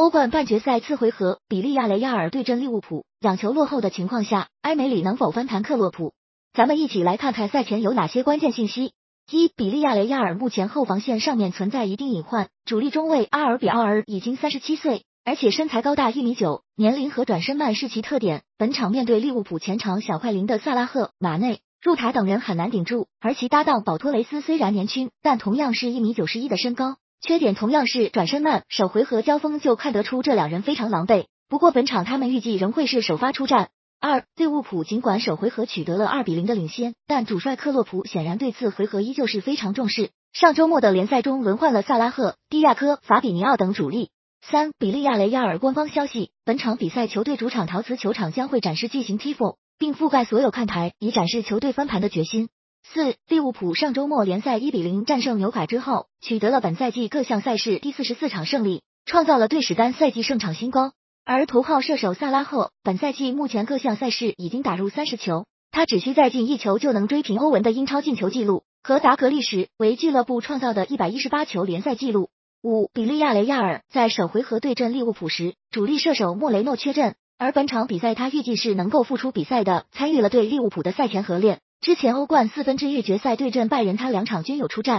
欧冠半决赛次回合，比利亚雷亚尔对阵利物浦，两球落后的情况下，埃梅里能否翻盘克洛普？咱们一起来看看赛前有哪些关键信息。一、比利亚雷亚尔目前后防线上面存在一定隐患，主力中卫阿尔比奥尔已经三十七岁，而且身材高大一米九，年龄和转身慢是其特点。本场面对利物浦前场小快灵的萨拉赫、马内、入塔等人很难顶住，而其搭档保托雷斯虽然年轻，但同样是一米九十一的身高，缺点同样是转身慢。首回合交锋就看得出这两人非常狼狈，不过本场他们预计仍会是首发出战。二利物浦尽管首回合取得了二比零的领先，但主帅克洛普显然对次回合依旧是非常重视。上周末的联赛中轮换了萨拉赫、迪亚科、法比尼奥等主力。三比利亚雷亚尔官方消息，本场比赛球队主场陶瓷球场将会展示巨型 Tifo，并覆盖所有看台，以展示球队翻盘的决心。四利物浦上周末联赛一比零战胜纽卡之后，取得了本赛季各项赛事第四十四场胜利，创造了队史单赛季胜场新高。而头号射手萨拉赫，本赛季目前各项赛事已经打入三十球，他只需再进一球就能追平欧文的英超进球纪录和达格历史为俱乐部创造的一百一十八球联赛纪录。五，比利亚雷亚尔在首回合对阵利物浦时，主力射手莫雷诺缺阵，而本场比赛他预计是能够复出比赛的，参与了对利物浦的赛前合练。之前欧冠四分之一决赛对阵拜仁，他两场均有出战。